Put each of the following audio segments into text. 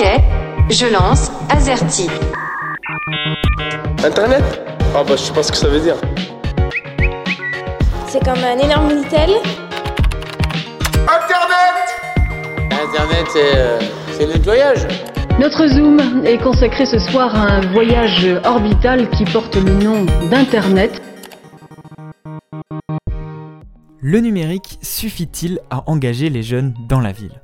Ok, je lance Azerty. Internet? Ah bah je sais pas ce que ça veut dire. C'est comme un énorme Minitel. Internet Internet, c'est euh, c'est le nettoyage. Notre Zoom est consacré ce soir à un voyage orbital qui porte le nom d'Internet. Le numérique suffit-il à engager les jeunes dans la ville?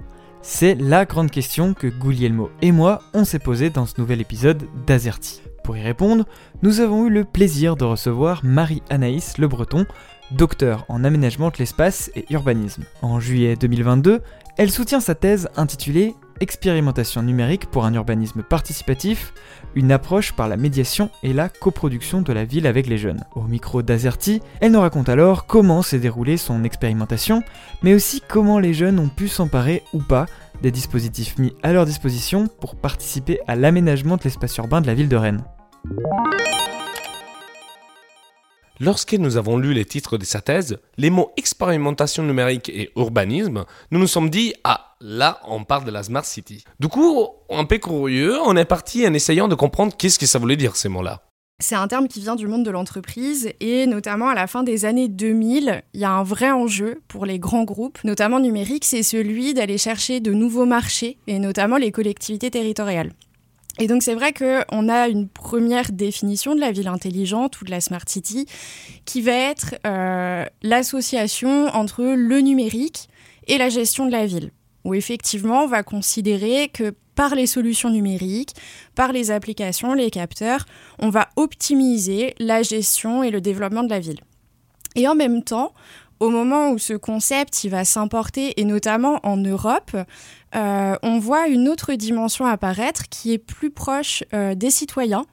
C'est la grande question que Guglielmo et moi on s'est posée dans ce nouvel épisode d'Azerty. Pour y répondre, nous avons eu le plaisir de recevoir Marie-Anaïs Le Breton, docteur en aménagement de l'espace et urbanisme. En juillet 2022, elle soutient sa thèse intitulée Expérimentation numérique pour un urbanisme participatif, une approche par la médiation et la coproduction de la ville avec les jeunes. Au micro d'Azerty, elle nous raconte alors comment s'est déroulée son expérimentation, mais aussi comment les jeunes ont pu s'emparer ou pas des dispositifs mis à leur disposition pour participer à l'aménagement de l'espace urbain de la ville de Rennes. Lorsque nous avons lu les titres de sa thèse, les mots expérimentation numérique et urbanisme, nous nous sommes dit Ah, là, on parle de la Smart City. Du coup, un peu curieux, on est parti en essayant de comprendre qu'est-ce que ça voulait dire ces mots-là. C'est un terme qui vient du monde de l'entreprise et notamment à la fin des années 2000, il y a un vrai enjeu pour les grands groupes, notamment numériques, c'est celui d'aller chercher de nouveaux marchés et notamment les collectivités territoriales. Et donc c'est vrai qu'on a une première définition de la ville intelligente ou de la smart city qui va être euh, l'association entre le numérique et la gestion de la ville, où effectivement on va considérer que par les solutions numériques, par les applications, les capteurs, on va optimiser la gestion et le développement de la ville. Et en même temps, au moment où ce concept il va s'importer, et notamment en Europe, euh, on voit une autre dimension apparaître qui est plus proche euh, des citoyens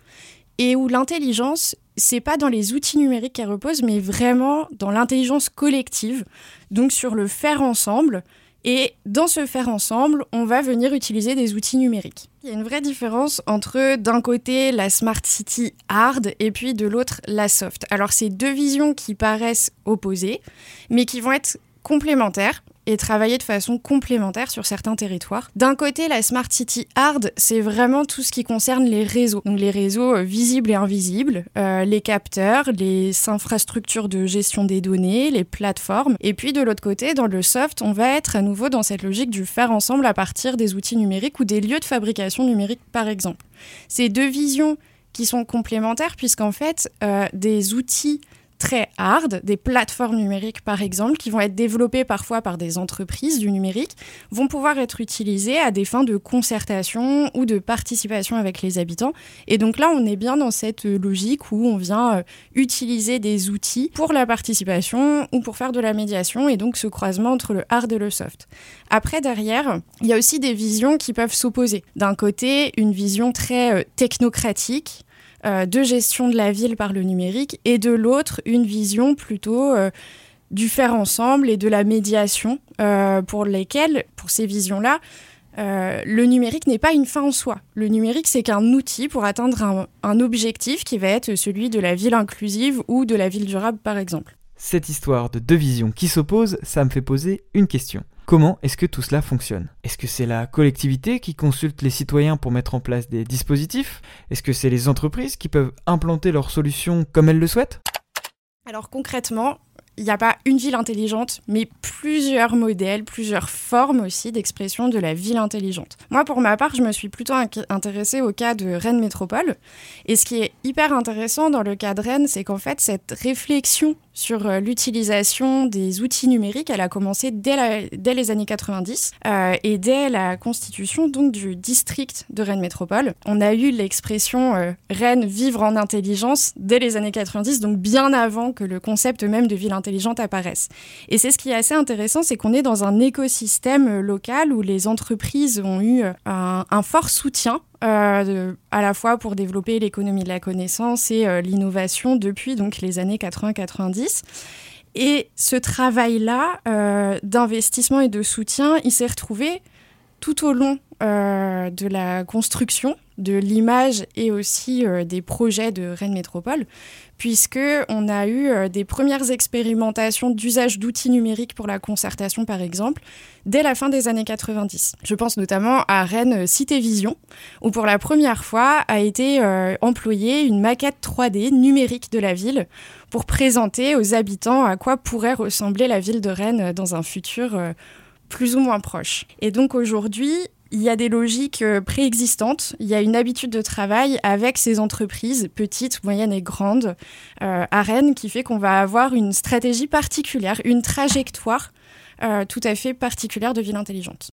et où l'intelligence, c'est pas dans les outils numériques qu'elle repose, mais vraiment dans l'intelligence collective, donc sur le faire ensemble. Et dans ce faire ensemble, on va venir utiliser des outils numériques. Il y a une vraie différence entre d'un côté la Smart City hard et puis de l'autre la soft. Alors c'est deux visions qui paraissent opposées, mais qui vont être complémentaires et travailler de façon complémentaire sur certains territoires. D'un côté, la Smart City Hard, c'est vraiment tout ce qui concerne les réseaux. Donc les réseaux euh, visibles et invisibles, euh, les capteurs, les infrastructures de gestion des données, les plateformes. Et puis de l'autre côté, dans le soft, on va être à nouveau dans cette logique du faire ensemble à partir des outils numériques ou des lieux de fabrication numérique, par exemple. Ces deux visions qui sont complémentaires puisqu'en fait, euh, des outils très hard, des plateformes numériques par exemple, qui vont être développées parfois par des entreprises du numérique, vont pouvoir être utilisées à des fins de concertation ou de participation avec les habitants. Et donc là, on est bien dans cette logique où on vient euh, utiliser des outils pour la participation ou pour faire de la médiation, et donc ce croisement entre le hard et le soft. Après, derrière, il y a aussi des visions qui peuvent s'opposer. D'un côté, une vision très euh, technocratique, euh, de gestion de la ville par le numérique et de l'autre une vision plutôt euh, du faire ensemble et de la médiation euh, pour lesquelles, pour ces visions-là, le numérique n'est pas une fin en soi. Le numérique, c'est qu'un outil pour atteindre un, un objectif qui va être celui de la ville inclusive ou de la ville durable, par exemple. Cette histoire de deux visions qui s'opposent, ça me fait poser une question. Comment est-ce que tout cela fonctionne? Est-ce que c'est la collectivité qui consulte les citoyens pour mettre en place des dispositifs? Est-ce que c'est les entreprises qui peuvent implanter leurs solutions comme elles le souhaitent? Alors concrètement, il n'y a pas une ville intelligente, mais plusieurs modèles, plusieurs formes aussi d'expression de la ville intelligente. Moi, pour ma part, je me suis plutôt intéressée au cas de Rennes Métropole. Et ce qui est hyper intéressant dans le cas de Rennes, c'est qu'en fait, cette réflexion sur euh, l'utilisation des outils numériques, elle a commencé dès, les années 90 euh, et dès la constitution donc du district de Rennes Métropole. On a eu l'expression euh, Rennes vivre en intelligence dès les années 90, donc bien avant que le concept même de ville intelligente apparaisse. Et c'est ce qui est assez intéressant, c'est qu'on est dans un écosystème local où les entreprises ont eu un fort soutien euh, à la fois pour développer l'économie de la connaissance et euh, l'innovation depuis donc les années 80-90. Et ce travail-là euh, d'investissement et de soutien, il s'est retrouvé tout au long de la construction de l'image et aussi euh, des projets de Rennes Métropole, puisque on a eu euh, des premières expérimentations d'usage d'outils numériques pour la concertation, par exemple, dès la fin des années 90. Je pense notamment à Rennes Cité Vision, où pour la première fois a été euh, employée une maquette 3D numérique de la ville pour présenter aux habitants à quoi pourrait ressembler la ville de Rennes dans un futur plus ou moins proche. Et donc aujourd'hui, il y a des logiques euh, préexistantes, il y a une habitude de travail avec ces entreprises, petites, moyennes et grandes, euh, à Rennes, qui fait qu'on va avoir une stratégie particulière, une trajectoire euh, tout à fait particulière de ville intelligente.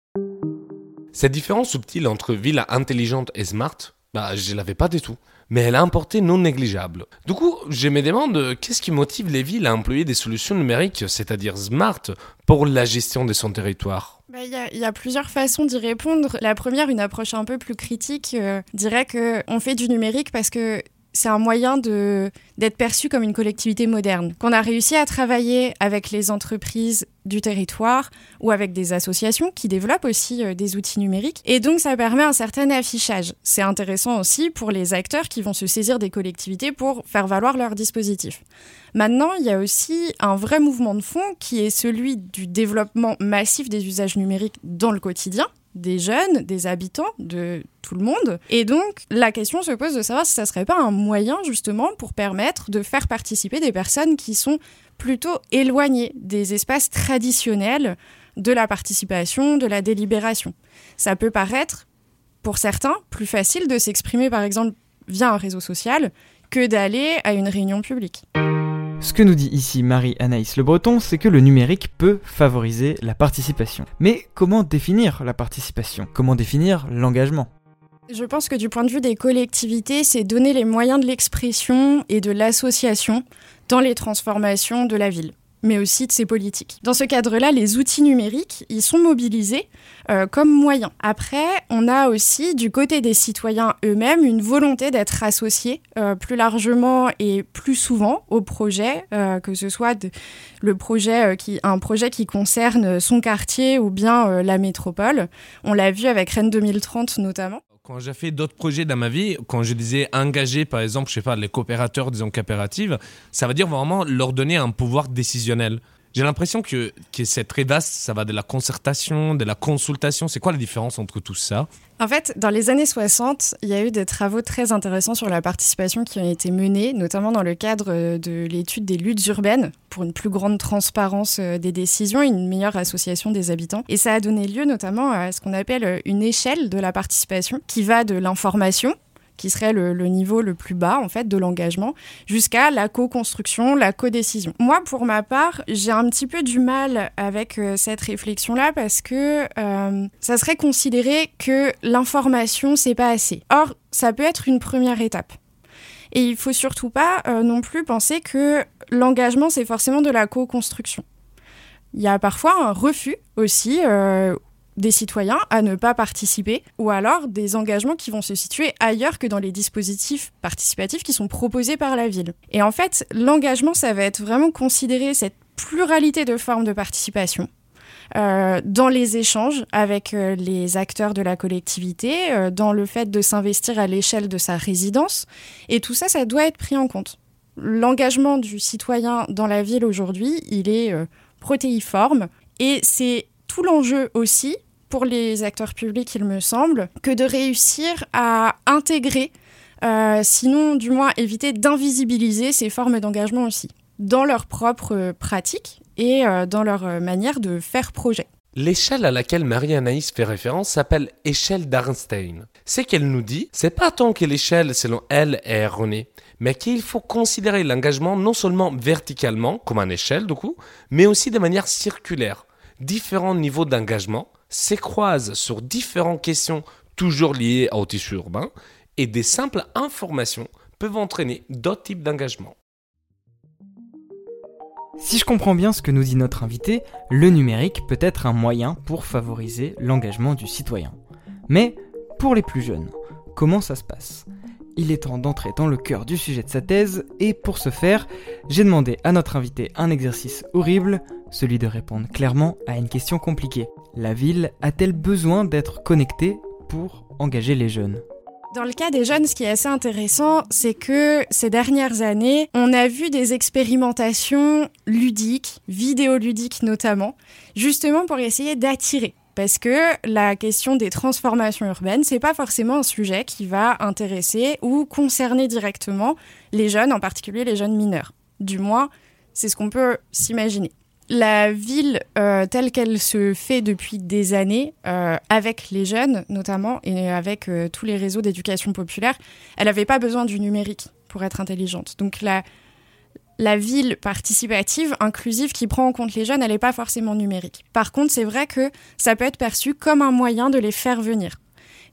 Cette différence subtile entre ville intelligente et smart, bah, je l'avais pas du tout. Mais elle a un portée non négligeable. Du coup, je me demande qu'est-ce qui motive les villes à employer des solutions numériques, c'est-à-dire smart, pour la gestion de son territoire? Bah, il y, a plusieurs façons d'y répondre. La première, une approche un peu plus critique, euh, dirait qu'on fait du numérique parce que c'est un moyen d'être perçu comme une collectivité moderne, qu'on a réussi à travailler avec les entreprises du territoire ou avec des associations qui développent aussi euh, des outils numériques. Et donc ça permet un certain affichage. C'est intéressant aussi pour les acteurs qui vont se saisir des collectivités pour faire valoir leurs dispositifs. Maintenant, il y a aussi un vrai mouvement de fond qui est celui du développement massif des usages numériques dans le quotidien des jeunes, des habitants, de tout le monde. Et donc, la question se pose de savoir si ça serait pas un moyen justement pour permettre de faire participer des personnes qui sont plutôt éloignées des espaces traditionnels de la participation, de la délibération. Ça peut paraître, pour certains, plus facile de s'exprimer par exemple via un réseau social que d'aller à une réunion publique. Ce que nous dit ici Marie-Anaïs Le Breton, c'est que le numérique peut favoriser la participation. Mais comment définir la participation? Comment définir l'engagement? Je pense que du point de vue des collectivités, c'est donner les moyens de l'expression et de l'association dans les transformations de la ville mais aussi de ses politiques. Dans ce cadre-là, les outils numériques, ils sont mobilisés euh, comme moyens. Après, on a aussi du côté des citoyens eux-mêmes une volonté d'être associés euh, plus largement et plus souvent au projet, euh, que ce soit le projet qui, un projet qui concerne son quartier ou bien la métropole. On l'a vu avec Rennes 2030 notamment. Quand j'ai fait d'autres projets dans ma vie, quand je disais engager, par exemple, je sais pas, les coopérateurs, disons coopératives, ça veut dire vraiment leur donner un pouvoir décisionnel. J'ai l'impression que, que c'est très vaste, ça va de la concertation, de la consultation. C'est quoi la différence entre tout ça? En fait, dans les années 60, il y a eu des travaux très intéressants sur la participation qui ont été menés, notamment dans le cadre de l'étude des luttes urbaines pour une plus grande transparence euh, des décisions et une meilleure association des habitants. Et ça a donné lieu notamment à ce qu'on appelle une échelle de la participation qui va de l'information qui serait le, niveau le plus bas en fait de l'engagement, jusqu'à la co-construction, la co-décision. Moi, pour ma part, j'ai un petit peu du mal avec euh, cette réflexion-là parce que euh, ça serait considéré que l'information c'est pas assez. Or, ça peut être une première étape. Et il faut surtout pas euh, non plus penser que l'engagement c'est forcément de la co-construction. Il y a parfois un refus aussi des citoyens à ne pas participer, ou alors des engagements qui vont se situer ailleurs que dans les dispositifs participatifs qui sont proposés par la ville. Et en fait, l'engagement, ça va être vraiment considérer cette pluralité de formes de participation. Euh, dans les échanges avec euh, les acteurs de la collectivité, euh, dans le fait de s'investir à l'échelle de sa résidence. Et tout ça, ça doit être pris en compte. L'engagement du citoyen dans la ville aujourd'hui, il est protéiforme et c'est tout l'enjeu aussi pour les acteurs publics, il me semble, que de réussir à intégrer, euh, sinon du moins éviter d'invisibiliser ces formes d'engagement aussi, dans leur propre pratique et euh, dans leur euh, manière de faire projet. L'échelle à laquelle Marie-Anaïs fait référence s'appelle échelle d'Arnstein. C'est qu'elle nous dit, c'est pas tant que l'échelle selon elle est erronée, mais qu'il faut considérer l'engagement non seulement verticalement, comme une échelle du coup, mais aussi de manière circulaire. Différents niveaux d'engagement, s'écroisent sur différentes questions toujours liées au tissu urbain et des simples informations peuvent entraîner d'autres types d'engagement. Si je comprends bien ce que nous dit notre invité, le numérique peut être un moyen pour favoriser l'engagement du citoyen. Mais pour les plus jeunes, comment ça se passe? Il est temps d'entrer dans le cœur du sujet de sa thèse et pour ce faire, j'ai demandé à notre invité un exercice horrible, celui de répondre clairement à une question compliquée. La ville a-t-elle besoin d'être connectée pour engager les jeunes? Dans le cas des jeunes, ce qui est assez intéressant, c'est que ces dernières années, on a vu des expérimentations ludiques, vidéoludiques notamment, justement pour essayer d'attirer. Parce que la question des transformations urbaines, c'est pas forcément un sujet qui va intéresser ou concerner directement les jeunes, en particulier les jeunes mineurs. Du moins, c'est ce qu'on peut s'imaginer la ville euh, telle qu'elle se fait depuis des années, euh, avec les jeunes notamment, et avec euh, tous les réseaux d'éducation populaire, elle n'avait pas besoin du numérique pour être intelligente. Donc la, la ville participative, inclusive, qui prend en compte les jeunes, elle n'est pas forcément numérique. Par contre, c'est vrai que ça peut être perçu comme un moyen de les faire venir.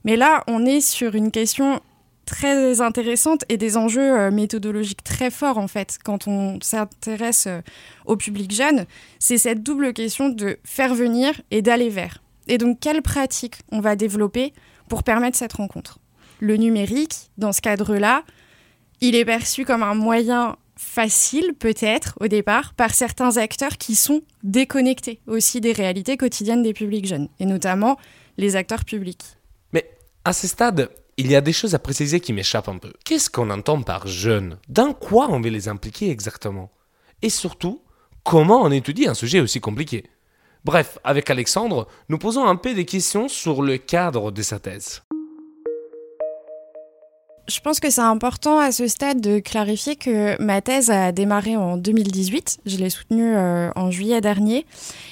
Mais là, on est sur une question très intéressante et des enjeux euh, méthodologiques très forts en fait quand on s'intéresse euh, au public jeune, c'est cette double question de faire venir et d'aller vers. Et donc quelles pratiques on va développer pour permettre cette rencontre? Le numérique, dans ce cadre-là, il est perçu comme un moyen facile peut-être au départ par certains acteurs qui sont déconnectés aussi des réalités quotidiennes des publics jeunes, et notamment les acteurs publics. Mais à ce stade, il y a des choses à préciser qui m'échappent un peu. Qu'est-ce qu'on entend par jeune? Dans quoi on veut les impliquer exactement? Et surtout, comment on étudie un sujet aussi compliqué? Bref, avec Alexandre, nous posons un peu des questions sur le cadre de sa thèse. Je pense que c'est important à ce stade de clarifier que ma thèse a démarré en 2018. Je l'ai soutenue euh, en juillet dernier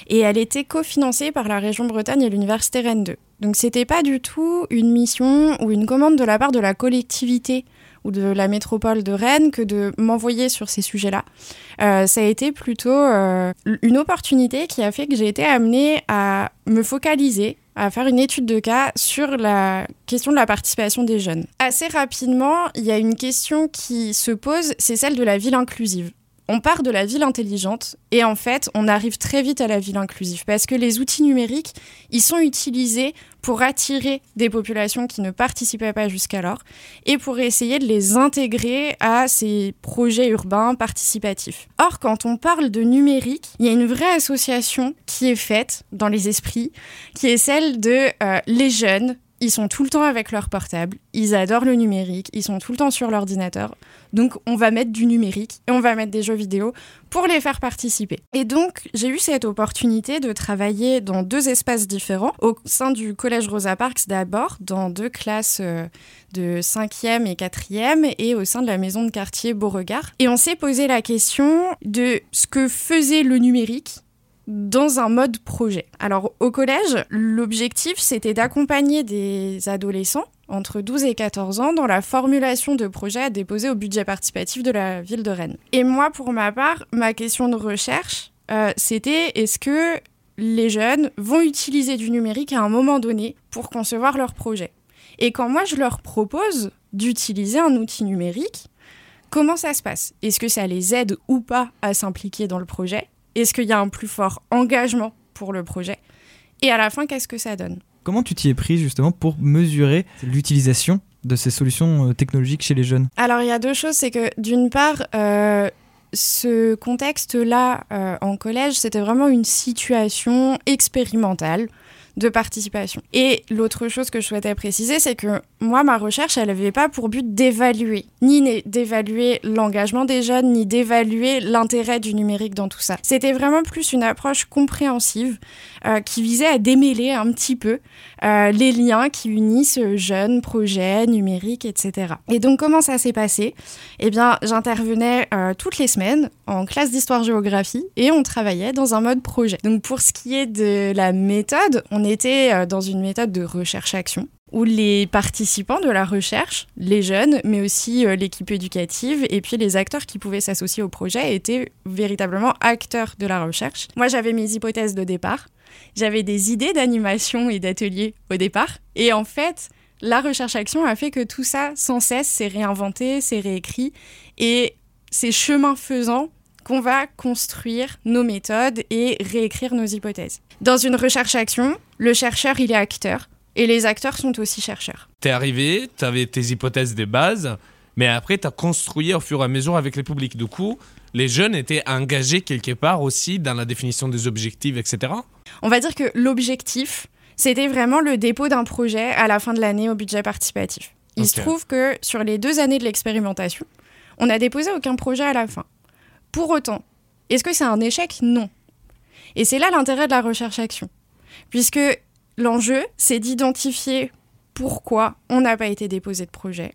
et elle était cofinancée par la région Bretagne et l'université Rennes 2. Donc c'était pas du tout une mission ou une commande de la part de la collectivité ou de la métropole de Rennes que de m'envoyer sur ces sujets-là. Euh, ça a été plutôt euh, une opportunité qui a fait que j'ai été amenée à me focaliser à faire une étude de cas sur la question de la participation des jeunes. Assez rapidement, il y a une question qui se pose, c'est celle de la ville inclusive on part de la ville intelligente et en fait, on arrive très vite à la ville inclusive parce que les outils numériques, ils sont utilisés pour attirer des populations qui ne participaient pas jusqu'alors et pour essayer de les intégrer à ces projets urbains participatifs. Or, quand on parle de numérique, il y a une vraie association qui est faite dans les esprits, qui est celle de euh, les jeunes ils sont tout le temps avec leur portable, ils adorent le numérique, ils sont tout le temps sur l'ordinateur. Donc on va mettre du numérique et on va mettre des jeux vidéo pour les faire participer. Et donc j'ai eu cette opportunité de travailler dans deux espaces différents, au sein du collège Rosa Parks d'abord, dans deux classes euh, de 5e et 4e, et au sein de la maison de quartier Beauregard. Et on s'est posé la question de ce que faisait le numérique dans un mode projet. Alors au collège, l'objectif c'était d'accompagner des adolescents entre 12 et 14 ans dans la formulation de projets à déposer au budget participatif de la ville de Rennes. Et moi pour ma part, ma question de recherche, euh, c'était est-ce que les jeunes vont utiliser du numérique à un moment donné pour concevoir leur projet? Et quand moi je leur propose d'utiliser un outil numérique, comment ça se passe? Est-ce que ça les aide ou pas à s'impliquer dans le projet? Est-ce qu'il y a un plus fort engagement pour le projet Et à la fin, qu'est-ce que ça donne Comment tu t'y es pris justement pour mesurer l'utilisation de ces solutions euh, technologiques chez les jeunes? Alors il y a deux choses, c'est que d'une part, euh, ce contexte-là euh, en collège, c'était vraiment une situation expérimentale de participation. Et l'autre chose que je souhaitais préciser, c'est que moi, ma recherche, elle n'avait pas pour but d'évaluer, ni d'évaluer l'engagement des jeunes, ni d'évaluer l'intérêt du numérique dans tout ça. C'était vraiment plus une approche compréhensive euh, qui visait à démêler un petit peu euh, les liens qui unissent jeunes, projets, numériques, etc. Et donc, comment ça s'est passé? Eh bien, j'intervenais euh, toutes les semaines en classe d'histoire-géographie et on travaillait dans un mode projet. Donc, pour ce qui est de la méthode, on était dans une méthode de recherche-action où les participants de la recherche, les jeunes, mais aussi euh, l'équipe éducative et puis les acteurs qui pouvaient s'associer au projet étaient véritablement acteurs de la recherche. Moi, j'avais mes hypothèses de départ, j'avais des idées d'animation et d'atelier au départ, et en fait, la recherche-action a fait que tout ça, sans cesse, s'est réinventé, s'est réécrit, et c'est chemin faisant qu'on va construire nos méthodes et réécrire nos hypothèses. Dans une recherche-action, le chercheur, il est acteur. Et les acteurs sont aussi chercheurs. T'es arrivé, t'avais tes hypothèses de base, mais après t'as construit au fur et à mesure avec les publics. Du coup, les jeunes étaient engagés quelque part aussi dans la définition des objectifs, etc. On va dire que l'objectif, c'était vraiment le dépôt d'un projet à la fin de l'année au budget participatif. Il se trouve que sur les deux années de l'expérimentation, on n'a déposé aucun projet à la fin. Pour autant, est-ce que c'est un échec? Non. Et c'est là l'intérêt de la recherche-action. Puisque l'enjeu, c'est d'identifier pourquoi on n'a pas été déposé de projet,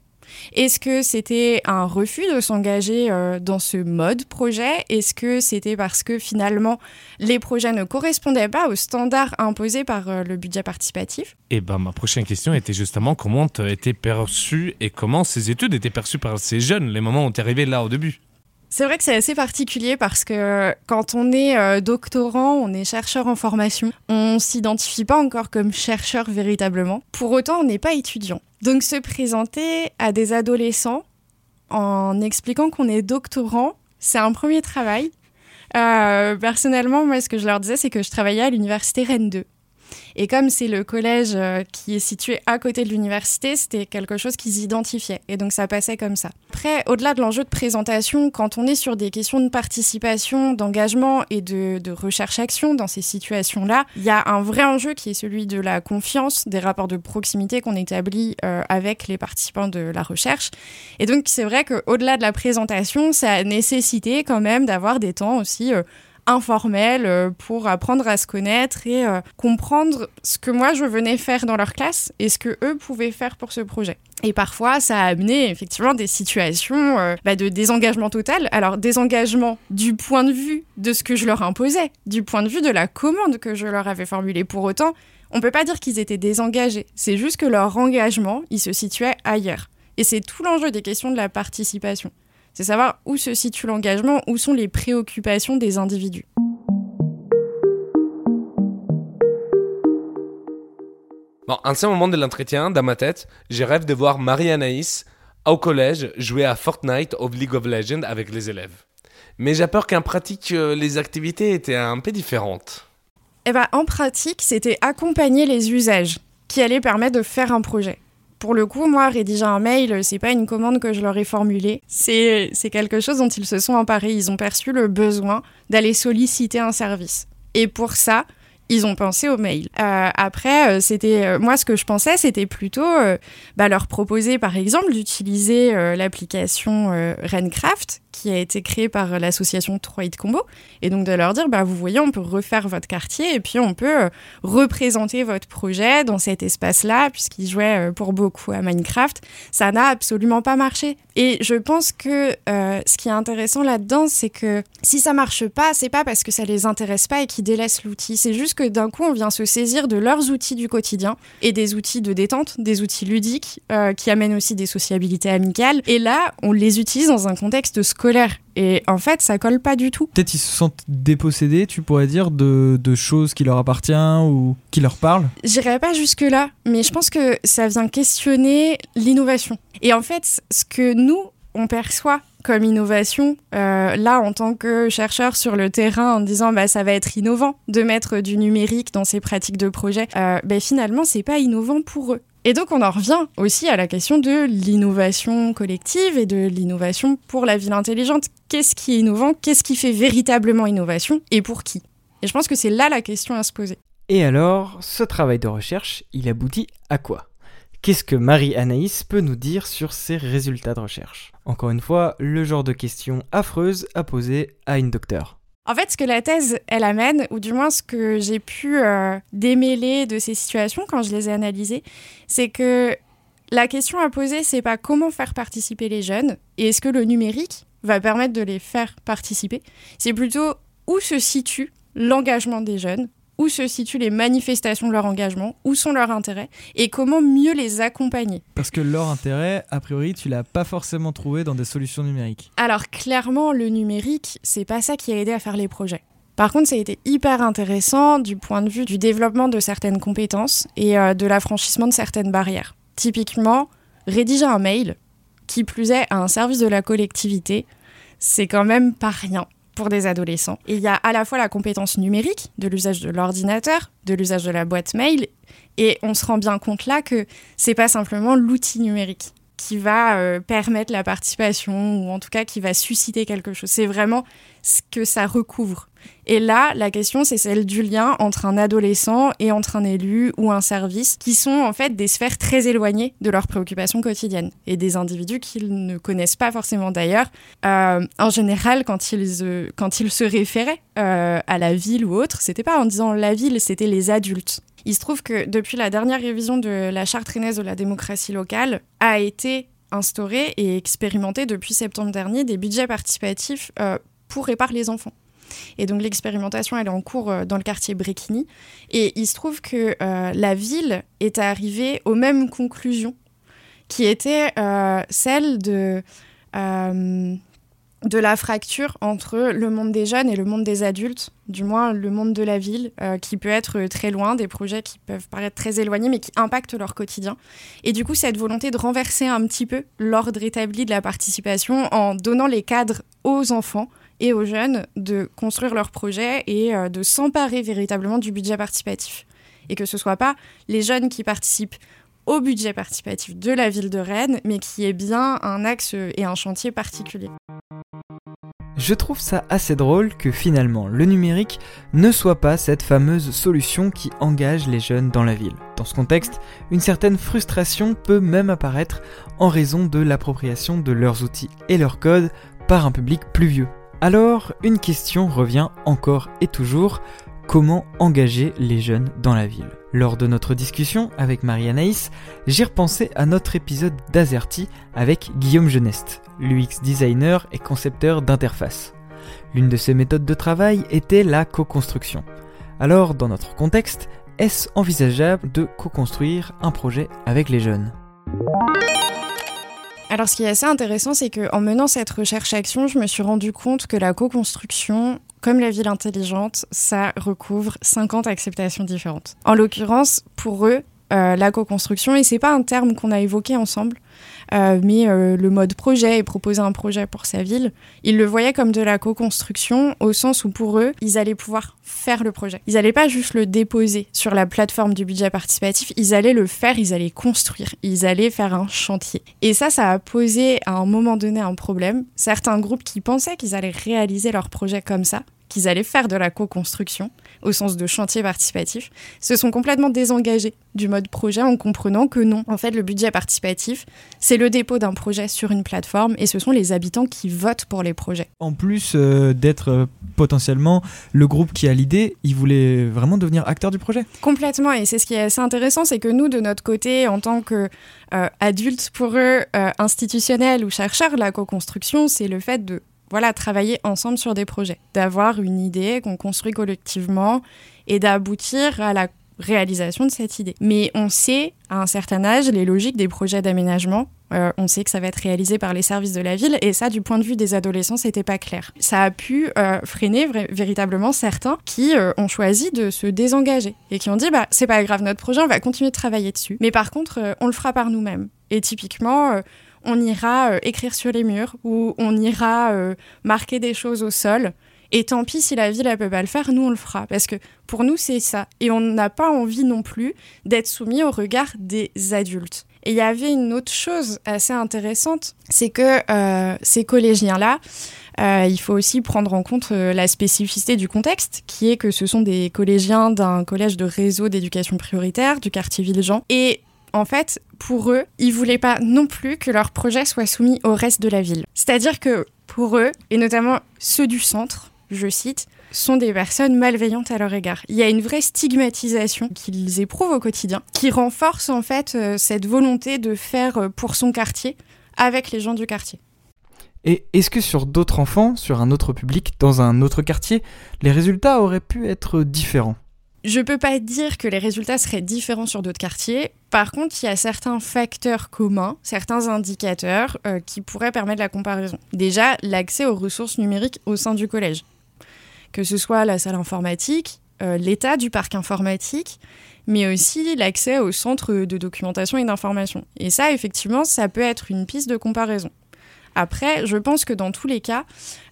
est-ce que c'était un refus de s'engager euh, dans ce mode projet? Est-ce que c'était parce que finalement les projets ne correspondaient pas aux standards imposés par euh, le budget participatif? Et ben ma prochaine question était justement comment tu été perçu et comment ces études étaient perçues par ces jeunes, les moments où tu arrivé là au début? C'est vrai que c'est assez particulier parce que quand on est euh, doctorant, on est chercheur en formation, on s'identifie pas encore comme chercheur véritablement. Pour autant, on n'est pas étudiant. Donc se présenter à des adolescents en expliquant qu'on est doctorant, c'est un premier travail. Euh, personnellement, moi, ce que je leur disais, c'est que je travaillais à l'université Rennes 2. Et comme c'est le collège euh, qui est situé à côté de l'université, c'était quelque chose qu'ils identifiaient. Et donc ça passait comme ça. Après, au-delà de l'enjeu de présentation, quand on est sur des questions de participation, d'engagement et de, recherche-action dans ces situations-là, il y a un vrai enjeu qui est celui de la confiance, des rapports de proximité qu'on établit euh, avec les participants de la recherche. Et donc c'est vrai qu'au-delà de la présentation, ça a nécessité quand même d'avoir des temps aussi. Euh, informel euh, pour apprendre à se connaître et euh, comprendre ce que moi je venais faire dans leur classe et ce que eux pouvaient faire pour ce projet. Et parfois, ça a amené effectivement des situations euh, bah, de désengagement total. Alors, désengagement du point de vue de ce que je leur imposais, du point de vue de la commande que je leur avais formulée. Pour autant, on peut pas dire qu'ils étaient désengagés. C'est juste que leur engagement, il se situait ailleurs. Et c'est tout l'enjeu des questions de la participation. C'est savoir où se situe l'engagement, où sont les préoccupations des individus. Bon, un certain moment de l'entretien, dans ma tête, j'ai rêve de voir Marie-Anaïs au collège jouer à Fortnite of League of Legends avec les élèves. Mais j'ai peur qu'en pratique, euh, les activités étaient un peu différentes. Eh ben, en pratique, c'était accompagner les usages qui allaient permettre de faire un projet pour le coup, moi, rédiger un mail, c'est pas une commande que je leur ai formulée. C'est, c'est quelque chose dont ils se sont emparés. Ils ont perçu le besoin d'aller solliciter un service. Et pour ça, ils ont pensé au mail. Euh, après, euh, c'était euh, moi ce que je pensais, c'était plutôt bah, leur proposer, par exemple, d'utiliser l'application Rencraft qui a été créé par l'association 3 Hit Combo. Et donc de leur dire, bah, vous voyez, on peut refaire votre quartier et puis on peut représenter votre projet dans cet espace-là, puisqu'ils jouaient pour beaucoup à Minecraft. Ça n'a absolument pas marché. Et je pense que ce qui est intéressant là-dedans, c'est que si ça marche pas, c'est pas parce que ça les intéresse pas et qu'ils délaissent l'outil. C'est juste que d'un coup, on vient se saisir de leurs outils du quotidien et des outils de détente, des outils ludiques qui amènent aussi des sociabilités amicales. Et là, on les utilise dans un contexte scolaire et en fait, ça colle pas du tout. Peut-être ils se sentent dépossédés, tu pourrais dire, de, choses qui leur appartiennent ou qui leur parlent? J'irais pas jusque-là, mais je pense que ça vient questionner l'innovation. Et en fait, ce que nous, on perçoit comme innovation, euh, là, en tant que chercheur sur le terrain, en disant bah, ça va être innovant de mettre du numérique dans ces pratiques de projet, euh, bah, finalement, c'est pas innovant pour eux. Et donc on en revient aussi à la question de l'innovation collective et de l'innovation pour la ville intelligente. Qu'est-ce qui est innovant? Qu'est-ce qui fait véritablement innovation? Et pour qui? Et je pense que c'est là la question à se poser. Et alors, ce travail de recherche, il aboutit à quoi? Qu'est-ce que Marie-Anaïs peut nous dire sur ses résultats de recherche? Encore une fois, le genre de question affreuse à poser à une docteure. En fait, ce que la thèse, elle amène, ou du moins ce que j'ai pu euh, démêler de ces situations quand je les ai analysées, c'est que la question à poser, c'est pas comment faire participer les jeunes et est-ce que le numérique va permettre de les faire participer. C'est plutôt où se situe l'engagement des jeunes où se situent les manifestations de leur engagement, où sont leurs intérêts et comment mieux les accompagner. Parce que leur intérêt, a priori, tu l'as pas forcément trouvé dans des solutions numériques. Alors clairement, le numérique, c'est pas ça qui a aidé à faire les projets. Par contre, ça a été hyper intéressant du point de vue du développement de certaines compétences et euh, de l'affranchissement de certaines barrières. Typiquement, rédiger un mail, qui plus est à un service de la collectivité, c'est quand même pas rien pour des adolescents. il y a à la fois la compétence numérique de l'usage de l'ordinateur, de l'usage de la boîte mail, et on se rend bien compte là que c'est pas simplement l'outil numérique. qui va euh, permettre la participation ou en tout cas qui va susciter quelque chose. C'est vraiment ce que ça recouvre. Et là, la question, c'est celle du lien entre un adolescent et entre un élu ou un service, qui sont en fait des sphères très éloignées de leurs préoccupations quotidiennes et des individus qu'ils ne connaissent pas forcément d'ailleurs. Euh, en général, quand ils, euh, quand ils se référaient à la ville ou autre, c'était pas en disant la ville, c'était les adultes. Il se trouve que depuis la dernière révision de la charte rennaise de la démocratie locale, a été instauré et expérimenté depuis septembre dernier des budgets participatifs euh, pour et par les enfants. Et donc l'expérimentation, elle est en cours euh, dans le quartier Bréquigny. Et il se trouve que euh, la ville est arrivée aux mêmes conclusions, qui étaient celles de de la fracture entre le monde des jeunes et le monde des adultes, du moins le monde de la ville, euh, qui peut être très loin, des projets qui peuvent paraître très éloignés, mais qui impactent leur quotidien. Et du coup, cette volonté de renverser un petit peu l'ordre établi de la participation en donnant les cadres aux enfants et aux jeunes de construire leurs projets et euh, de s'emparer véritablement du budget participatif. Et que ce ne soit pas les jeunes qui participent au budget participatif de la ville de Rennes, mais qui est bien un axe et un chantier particulier. Je trouve ça assez drôle que finalement le numérique ne soit pas cette fameuse solution qui engage les jeunes dans la ville. Dans ce contexte, une certaine frustration peut même apparaître en raison de l'appropriation de leurs outils et leurs codes par un public plus vieux. Alors, une question revient encore et toujours, comment engager les jeunes dans la ville? Lors de notre discussion avec Marie-Anaïs, j'ai repensé à notre épisode d'Azerty avec Guillaume Geneste, l'UX designer et concepteur d'interface. L'une de ses méthodes de travail était la co-construction. Alors, dans notre contexte, est-ce envisageable de co-construire un projet avec les jeunes? Alors, ce qui est assez intéressant, c'est qu'en menant cette recherche-action, je me suis rendu compte que la co-construction, comme la ville intelligente, ça recouvre 50 acceptations différentes. En l'occurrence, pour eux, euh, la co-construction, et c'est pas un terme qu'on a évoqué ensemble, euh, mais euh, le mode projet et proposer un projet pour sa ville, ils le voyaient comme de la co-construction au sens où pour eux, ils allaient pouvoir faire le projet. Ils n'allaient pas juste le déposer sur la plateforme du budget participatif, ils allaient le faire, ils allaient construire, ils allaient faire un chantier. Et ça, ça a posé à un moment donné un problème. Certains groupes qui pensaient qu'ils allaient réaliser leur projet comme ça, qu'ils allaient faire de la co-construction, au sens de chantier participatif, se sont complètement désengagés du mode projet en comprenant que non, en fait, le budget participatif, c'est le dépôt d'un projet sur une plateforme et ce sont les habitants qui votent pour les projets. En plus euh, d'être euh, potentiellement le groupe qui a l'idée, ils voulaient vraiment devenir acteurs du projet. Complètement, et c'est ce qui est assez intéressant, c'est que nous, de notre côté, en tant qu'adultes euh, pour eux, institutionnels ou chercheurs, la co-construction, c'est le fait de voilà, travailler ensemble sur des projets, d'avoir une idée qu'on construit collectivement et d'aboutir à la réalisation de cette idée. Mais on sait, à un certain âge, les logiques des projets d'aménagement. Euh, on sait que ça va être réalisé par les services de la ville et ça, du point de vue des adolescents, c'était pas clair. Ça a pu euh, freiner véritablement certains qui euh, ont choisi de se désengager et qui ont dit bah c'est pas grave, notre projet, on va continuer de travailler dessus. Mais par contre, on le fera par nous-mêmes. Et typiquement, on ira écrire sur les murs ou on ira marquer des choses au sol. Et tant pis si la ville ne peut pas le faire, nous on le fera. Parce que pour nous c'est ça. Et on n'a pas envie non plus d'être soumis au regard des adultes. Et il y avait une autre chose assez intéressante, c'est que euh, ces collégiens-là, il faut aussi prendre en compte la spécificité du contexte, qui est que ce sont des collégiens d'un collège de réseau d'éducation prioritaire du quartier Villejean. Et en fait, pour eux, ils voulaient pas non plus que leur projet soit soumis au reste de la ville. C'est-à-dire que pour eux, et notamment ceux du centre, je cite, sont des personnes malveillantes à leur égard. Il y a une vraie stigmatisation qu'ils éprouvent au quotidien, qui renforce en fait euh, cette volonté de faire euh, pour son quartier avec les gens du quartier. Et est-ce que sur d'autres enfants, sur un autre public, dans un autre quartier, les résultats auraient pu être différents? Je peux pas dire que les résultats seraient différents sur d'autres quartiers. Par contre, il y a certains facteurs communs, certains indicateurs euh, qui pourraient permettre la comparaison. Déjà, l'accès aux ressources numériques au sein du collège. Que ce soit la salle informatique, euh, l'état du parc informatique, mais aussi l'accès au centre de documentation et d'information. Et ça, effectivement, ça peut être une piste de comparaison. Après, je pense que dans tous les cas,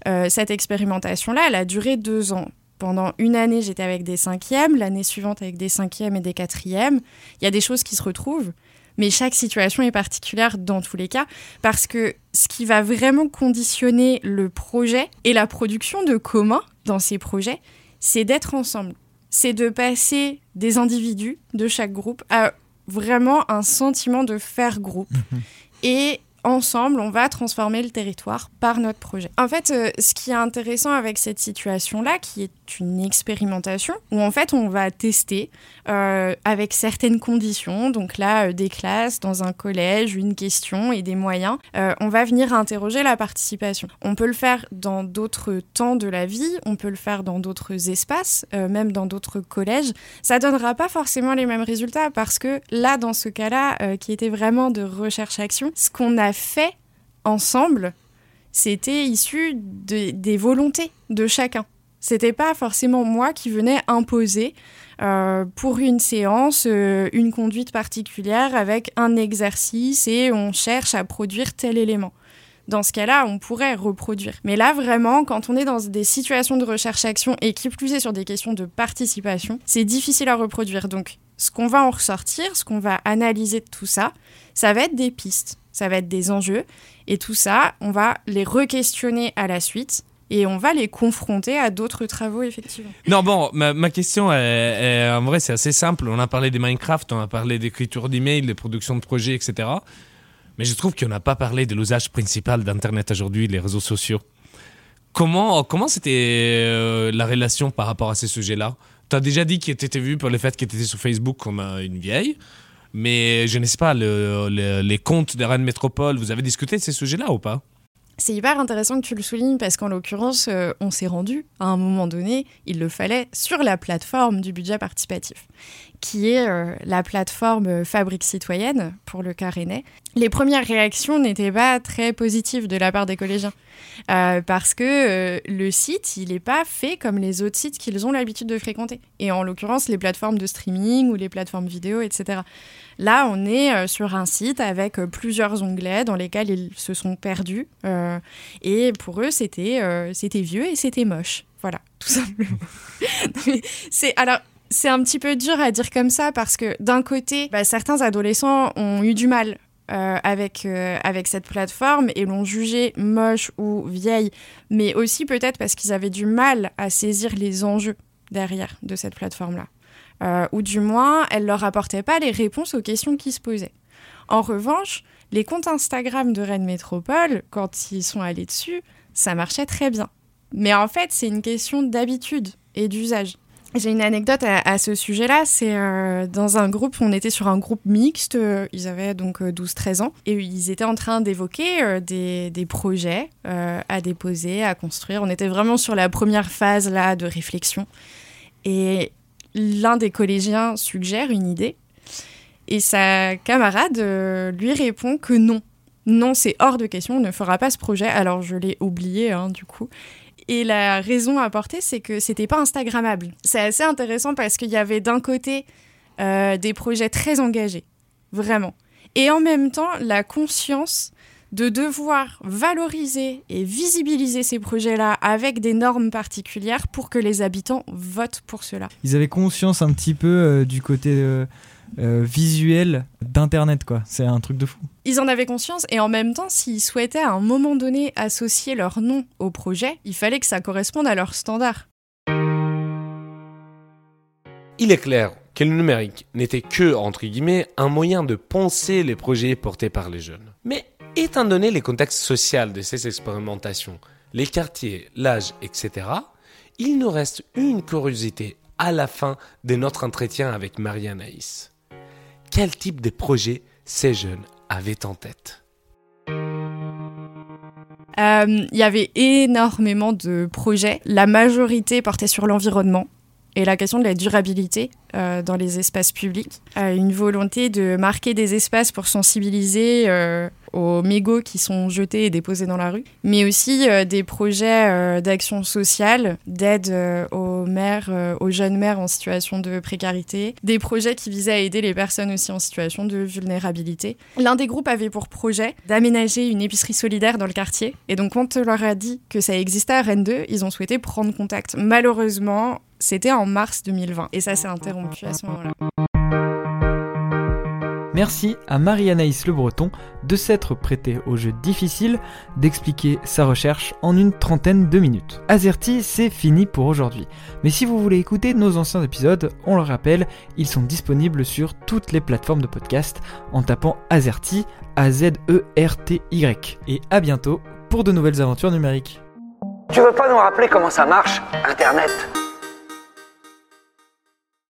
euh, cette expérimentation-là, elle a duré deux ans pendant une année, j'étais avec des cinquièmes, l'année suivante avec des cinquièmes et des quatrièmes. Il y a des choses qui se retrouvent, Mais chaque situation est particulière dans tous les cas, parce que ce qui va vraiment conditionner le projet et la production de commun dans ces projets, c'est d'être ensemble. C'est de passer des individus de chaque groupe à vraiment un sentiment de faire groupe. Et ensemble, on va transformer le territoire par notre projet. En fait, euh, ce qui est intéressant avec cette situation-là, qui est une expérimentation, où en fait on va tester euh, avec certaines conditions, donc là euh, des classes dans un collège, une question et des moyens, on va venir interroger la participation. On peut le faire dans d'autres temps de la vie, on peut le faire dans d'autres espaces, même dans d'autres collèges. Ça donnera pas forcément les mêmes résultats parce que là, dans ce cas-là, qui était vraiment de recherche-action, ce qu'on a fait ensemble, c'était issu des volontés de chacun. C'était pas forcément moi qui venais imposer euh, pour une séance euh, une conduite particulière avec un exercice et on cherche à produire tel élément. Dans ce cas-là, on pourrait reproduire. Mais là, vraiment, quand on est dans des situations de recherche-action et qui plus est sur des questions de participation, c'est difficile à reproduire. Donc, ce qu'on va en ressortir, ce qu'on va analyser de tout ça, ça va être des pistes ça va être des enjeux. Et tout ça, on va les re-questionner à la suite et on va les confronter à d'autres travaux, effectivement. Non, bon, ma, question, est, en vrai, c'est assez simple. On a parlé des Minecraft, on a parlé d'écriture d'email, de production de projets, etc. Mais je trouve qu'on n'a pas parlé de l'usage principal d'Internet aujourd'hui, les réseaux sociaux. Comment comment c'était euh, la relation par rapport à ces sujets-là? Tu as déjà dit qu'il était vu pour le fait qu'il était sur Facebook comme une vieille. Mais je ne sais pas, les comptes de Rennes Métropole, vous avez discuté de ces sujets-là ou pas? C'est hyper intéressant que tu le soulignes parce qu'en l'occurrence, euh, on s'est rendu à un moment donné, il le fallait, sur la plateforme du budget participatif, qui est euh, la plateforme Fabrique citoyenne pour le Carénet. Les premières réactions n'étaient pas très positives de la part des collégiens euh, parce que le site, il n'est pas fait comme les autres sites qu'ils ont l'habitude de fréquenter. Et en l'occurrence, les plateformes de streaming ou les plateformes vidéo, etc. Là, on est euh, sur un site avec euh, plusieurs onglets dans lesquels ils se sont perdus. Euh, et pour eux, c'était c'était vieux et c'était moche. Voilà, tout simplement. c'est alors c'est un petit peu dur à dire comme ça parce que d'un côté, bah, certains adolescents ont eu du mal avec, avec cette plateforme et l'ont jugée moche ou vieille, mais aussi peut-être parce qu'ils avaient du mal à saisir les enjeux derrière de cette plateforme-là. Euh, ou du moins, elle leur apportait pas les réponses aux questions qui se posaient. En revanche, les comptes Instagram de Rennes Métropole, quand ils sont allés dessus, ça marchait très bien. Mais en fait, c'est une question d'habitude et d'usage. J'ai une anecdote à, ce sujet-là, c'est euh, dans un groupe, on était sur un groupe mixte, euh, ils avaient donc 12-13 ans, et ils étaient en train d'évoquer des, projets à déposer, à construire. On était vraiment sur la première phase là de réflexion. Et l'un des collégiens suggère une idée et sa camarade euh, lui répond que non. Non, c'est hors de question, on ne fera pas ce projet. Alors je l'ai oublié hein, du coup. Et la raison apportée, c'est que c'était pas Instagrammable. C'est assez intéressant parce qu'il y avait d'un côté euh, des projets très engagés, vraiment. Et en même temps, la conscience de devoir valoriser et visibiliser ces projets-là avec des normes particulières pour que les habitants votent pour cela. Ils avaient conscience un petit peu euh, du côté euh, euh, visuel d'Internet, quoi. C'est un truc de fou. Ils en avaient conscience et en même temps, s'ils souhaitaient à un moment donné associer leur nom au projet, il fallait que ça corresponde à leurs standards. Il est clair que le numérique n'était que, entre guillemets, un moyen de penser les projets portés par les jeunes. Mais Étant donné les contextes sociaux de ces expérimentations, les quartiers, l'âge, etc., il nous reste une curiosité à la fin de notre entretien avec Marie Anaïs. Quel type de projet ces jeunes avaient en tête? Euh, il y avait énormément de projets. La majorité portait sur l'environnement et la question de la durabilité euh, dans les espaces publics. Euh, une volonté de marquer des espaces pour sensibiliser aux mégots qui sont jetés et déposés dans la rue, mais aussi des projets d'action sociale, d'aide aux mères, aux jeunes mères en situation de précarité, des projets qui visaient à aider les personnes aussi en situation de vulnérabilité. L'un des groupes avait pour projet d'aménager une épicerie solidaire dans le quartier, et donc quand on leur a dit que ça existait à Rennes 2, ils ont souhaité prendre contact. Malheureusement, c'était en mars 2020 et ça s'est interrompu à ce moment-là. Merci à Marie-Anaïs Le Breton de s'être prêtée au jeu difficile d'expliquer sa recherche en une trentaine de minutes. Azerty, c'est fini pour aujourd'hui. Mais si vous voulez écouter nos anciens épisodes, on le rappelle, ils sont disponibles sur toutes les plateformes de podcast en tapant Azerty, A-Z-E-R-T-Y. Et à bientôt pour de nouvelles aventures numériques. Tu veux pas nous rappeler comment ça marche, Internet?